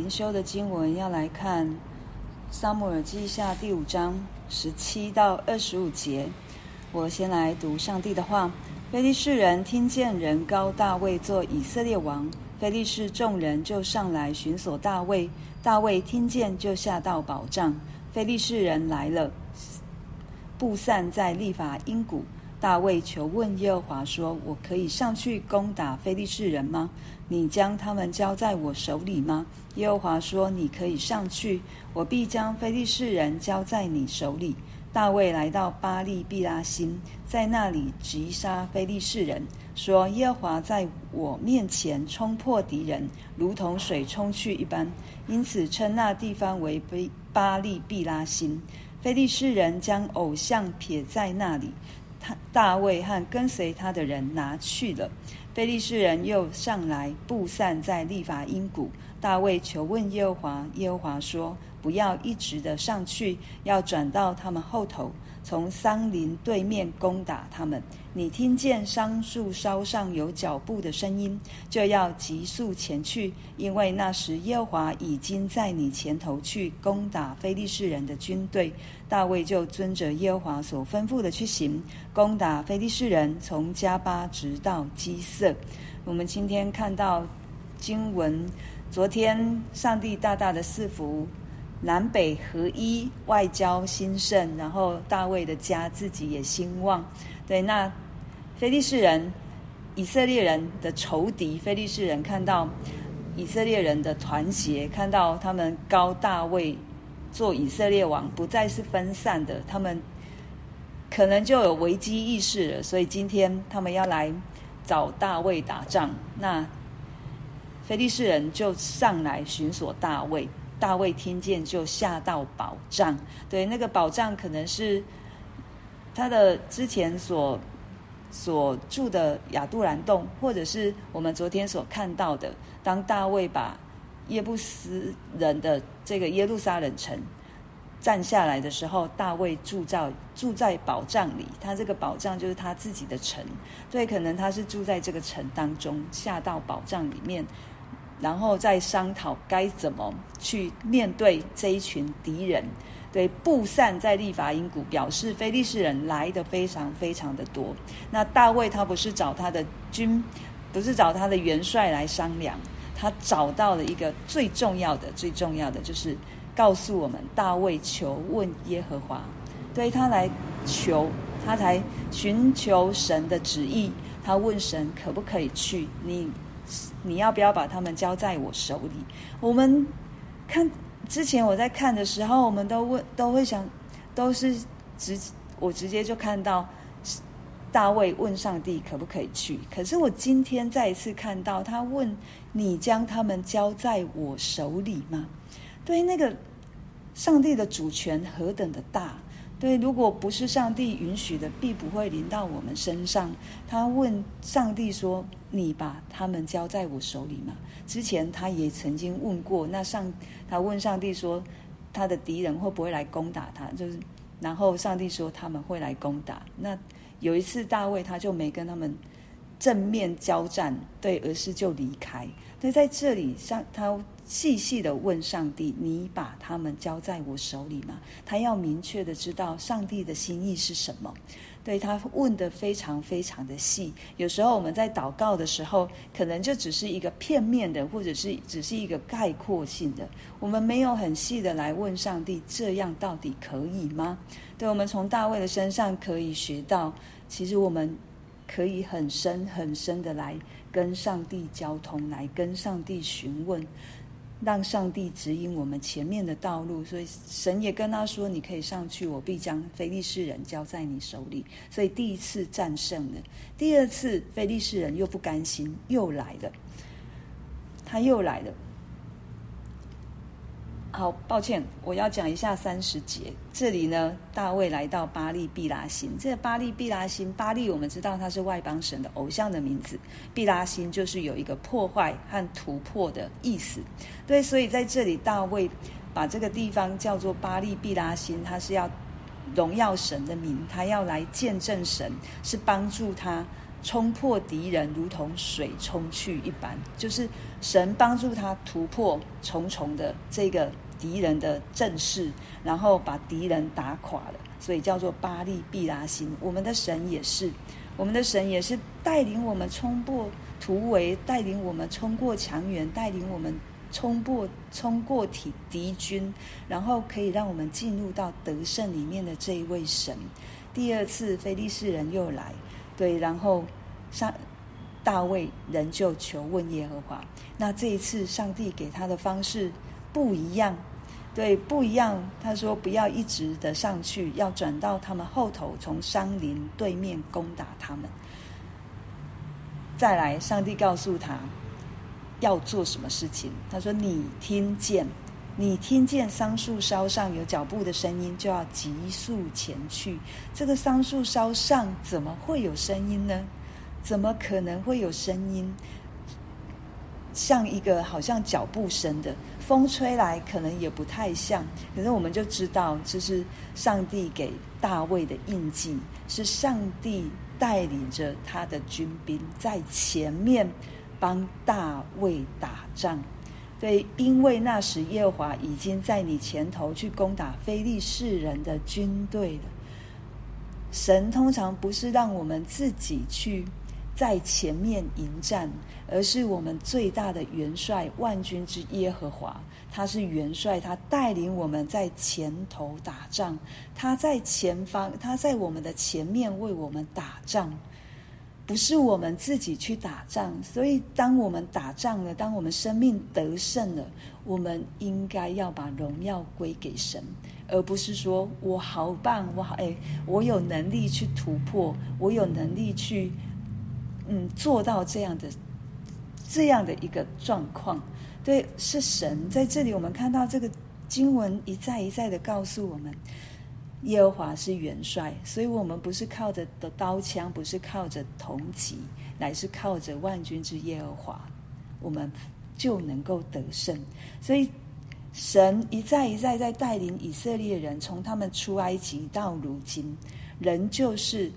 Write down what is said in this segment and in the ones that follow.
灵修的经文要来看《撒母耳记下》第五章十七到二十五节。我先来读上帝的话：非利士人听见人高大卫做以色列王，非利士众人就上来寻索大卫。大卫听见就下到保障。非利士人来了，布散在利乏音谷。大卫求问耶和华说：“我可以上去攻打非利士人吗？你将他们交在我手里吗？”耶和华说：“你可以上去，我必将非利士人交在你手里。”大卫来到巴利毕拉心，在那里击杀非利士人，说：“耶和华在我面前冲破敌人，如同水冲去一般。”因此称那地方为巴利毕拉心。非利士人将偶像撇在那里。他大卫和跟随他的人拿去了。菲利士人又上来布散在利法因谷。大卫求问耶和华，耶和华说：“不要一直的上去，要转到他们后头，从桑林对面攻打他们。你听见桑树梢上有脚步的声音，就要急速前去，因为那时耶和华已经在你前头去攻打非利士人的军队。”大卫就遵着耶和华所吩咐的去行，攻打非利士人，从迦巴直到基色。我们今天看到经文。昨天，上帝大大的赐福，南北合一，外交兴盛，然后大卫的家自己也兴旺。对，那非利士人、以色列人的仇敌，非利士人看到以色列人的团结，看到他们高大卫做以色列王，不再是分散的，他们可能就有危机意识了。所以今天他们要来找大卫打仗。那非利士人就上来寻索大卫，大卫听见就下到宝藏。对，那个宝藏可能是他的之前所所住的亚杜兰洞，或者是我们昨天所看到的，当大卫把耶布斯人的这个耶路撒冷城占下来的时候，大卫住在住在宝藏里，他这个宝藏就是他自己的城，所以可能他是住在这个城当中，下到宝藏里面。然后再商讨该怎么去面对这一群敌人，对，布散在利乏音谷，表示非利士人来的非常非常的多。那大卫他不是找他的军，不是找他的元帅来商量，他找到了一个最重要的、最重要的，就是告诉我们，大卫求问耶和华，对他来求，他才寻求神的旨意，他问神可不可以去你。你要不要把他们交在我手里？我们看之前我在看的时候，我们都问，都会想，都是直我直接就看到大卫问上帝可不可以去。可是我今天再一次看到他问你将他们交在我手里吗？对于，那个上帝的主权何等的大。对，如果不是上帝允许的，必不会临到我们身上。他问上帝说：“你把他们交在我手里吗？”之前他也曾经问过，那上他问上帝说：“他的敌人会不会来攻打他？”就是，然后上帝说他们会来攻打。那有一次大卫他就没跟他们正面交战，对，而是就离开。那在这里上他。细细的问上帝：“你把他们交在我手里吗？”他要明确的知道上帝的心意是什么。对，他问得非常非常的细。有时候我们在祷告的时候，可能就只是一个片面的，或者是只是一个概括性的。我们没有很细的来问上帝：“这样到底可以吗？”对，我们从大卫的身上可以学到，其实我们可以很深很深的来跟上帝交通，来跟上帝询问。让上帝指引我们前面的道路，所以神也跟他说：“你可以上去，我必将非利士人交在你手里。”所以第一次战胜了，第二次非利士人又不甘心，又来了，他又来了。好，抱歉，我要讲一下三十节。这里呢，大卫来到巴力毕拉星。这个巴力毕拉星，巴力我们知道它是外邦神的偶像的名字，毕拉星就是有一个破坏和突破的意思。对，所以在这里，大卫把这个地方叫做巴力毕拉星，他是要荣耀神的名，他要来见证神，是帮助他冲破敌人，如同水冲去一般，就是神帮助他突破重重的这个敌人的阵势，然后把敌人打垮了，所以叫做巴力毕拉心。我们的神也是，我们的神也是带领我们冲破突围，带领我们冲过墙垣，带领我们冲破冲过敌敌军，然后可以让我们进入到得胜里面的这一位神。第二次非利士人又来。对，然后上大卫仍旧求问耶和华。那这一次，上帝给他的方式不一样，对，不一样。他说不要一直的上去，要转到他们后头，从山林对面攻打他们。再来，上帝告诉他要做什么事情。他说：“你听见。”你听见桑树梢上有脚步的声音，就要急速前去。这个桑树梢上怎么会有声音呢？怎么可能会有声音？像一个好像脚步声的风吹来，可能也不太像。可是我们就知道，这是上帝给大卫的印记，是上帝带领着他的军兵在前面帮大卫打仗。对，因为那时耶和华已经在你前头去攻打非利士人的军队了。神通常不是让我们自己去在前面迎战，而是我们最大的元帅万军之耶和华，他是元帅，他带领我们在前头打仗，他在前方，他在我们的前面为我们打仗。不是我们自己去打仗，所以当我们打仗了，当我们生命得胜了，我们应该要把荣耀归给神，而不是说我好棒，我好哎，我有能力去突破，我有能力去嗯做到这样的这样的一个状况。对，是神在这里，我们看到这个经文一再一再的告诉我们。耶和华是元帅，所以我们不是靠着的刀枪，不是靠着铜戟，乃是靠着万军之耶和华，我们就能够得胜。所以神一再一再在带领以色列人，从他们出埃及到如今，仍旧是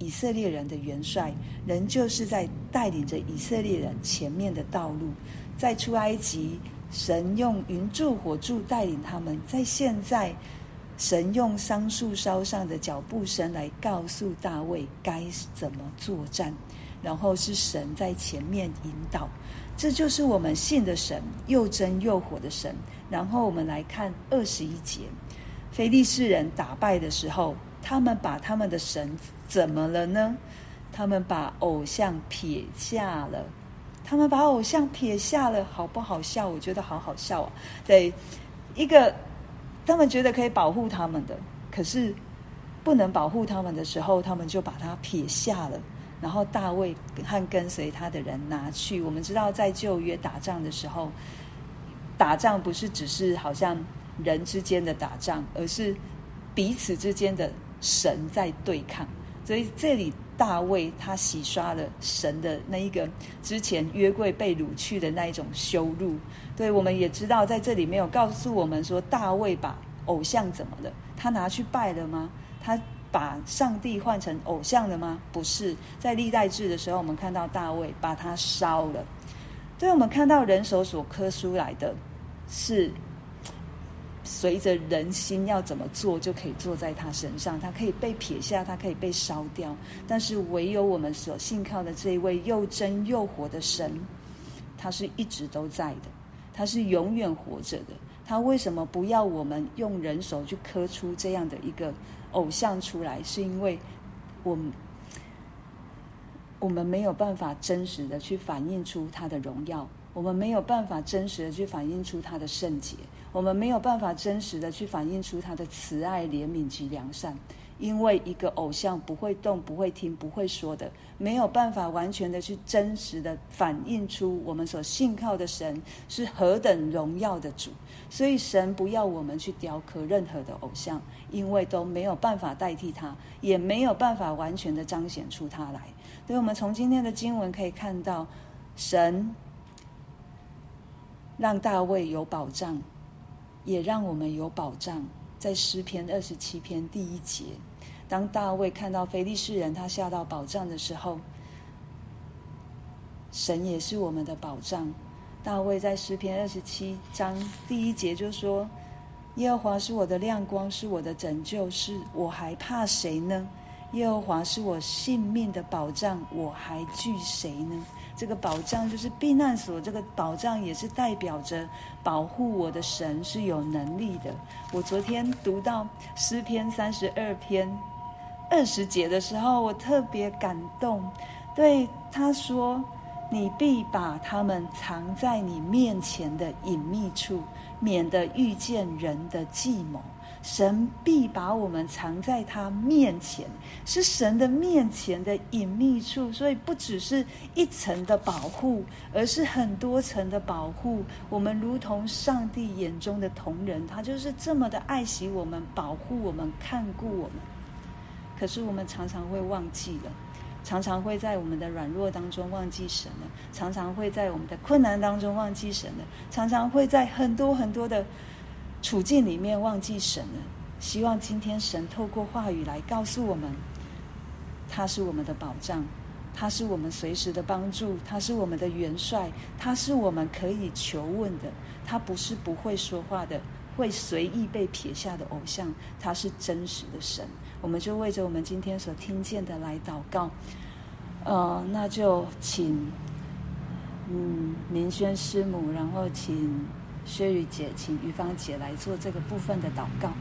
以色列人的元帅，仍旧是在带领着以色列人前面的道路。在出埃及，神用云柱火柱带领他们；在现在。神用桑树梢上的脚步声来告诉大卫该怎么作战，然后是神在前面引导，这就是我们信的神，又真又火的神。然后我们来看二十一节，非利士人打败的时候，他们把他们的神怎么了呢？他们把偶像撇下了，他们把偶像撇下了，好不好笑？我觉得好好笑啊！对，一个。他们觉得可以保护他们的，可是不能保护他们的时候，他们就把它撇下了。然后大卫和跟随他的人拿去。我们知道，在旧约打仗的时候，打仗不是只是好像人之间的打仗，而是彼此之间的神在对抗。所以这里大卫他洗刷了神的那一个之前约柜被掳去的那一种羞辱。对，我们也知道，在这里没有告诉我们说大卫把偶像怎么了？他拿去拜了吗？他把上帝换成偶像了吗？不是，在历代志的时候，我们看到大卫把他烧了。对，我们看到人手所刻出来的是。随着人心要怎么做，就可以做在他身上。他可以被撇下，他可以被烧掉。但是唯有我们所信靠的这一位又真又活的神，他是一直都在的，他是永远活着的。他为什么不要我们用人手去刻出这样的一个偶像出来？是因为我们我们没有办法真实的去反映出他的荣耀，我们没有办法真实的去反映出他的圣洁。我们没有办法真实的去反映出他的慈爱、怜悯及良善，因为一个偶像不会动、不会听、不会说的，没有办法完全的去真实的反映出我们所信靠的神是何等荣耀的主。所以神不要我们去雕刻任何的偶像，因为都没有办法代替他，也没有办法完全的彰显出他来。所以我们从今天的经文可以看到，神让大卫有保障。也让我们有保障，在诗篇二十七篇第一节，当大卫看到非利士人他下到保障的时候，神也是我们的保障。大卫在诗篇二十七章第一节就说：“耶和华是我的亮光，是我的拯救，是我还怕谁呢？耶和华是我性命的保障，我还惧谁呢？”这个保障就是避难所，这个保障也是代表着保护我的神是有能力的。我昨天读到诗篇三十二篇二十节的时候，我特别感动，对他说。你必把他们藏在你面前的隐秘处，免得遇见人的计谋。神必把我们藏在他面前，是神的面前的隐秘处，所以不只是一层的保护，而是很多层的保护。我们如同上帝眼中的同人，他就是这么的爱惜我们、保护我们、看顾我们。可是我们常常会忘记了。常常会在我们的软弱当中忘记神了，常常会在我们的困难当中忘记神了，常常会在很多很多的处境里面忘记神了。希望今天神透过话语来告诉我们，他是我们的保障，他是我们随时的帮助，他是我们的元帅，他是我们可以求问的，他不是不会说话的，会随意被撇下的偶像，他是真实的神。我们就为着我们今天所听见的来祷告，呃，那就请嗯明轩师母，然后请薛雨姐，请于芳姐来做这个部分的祷告。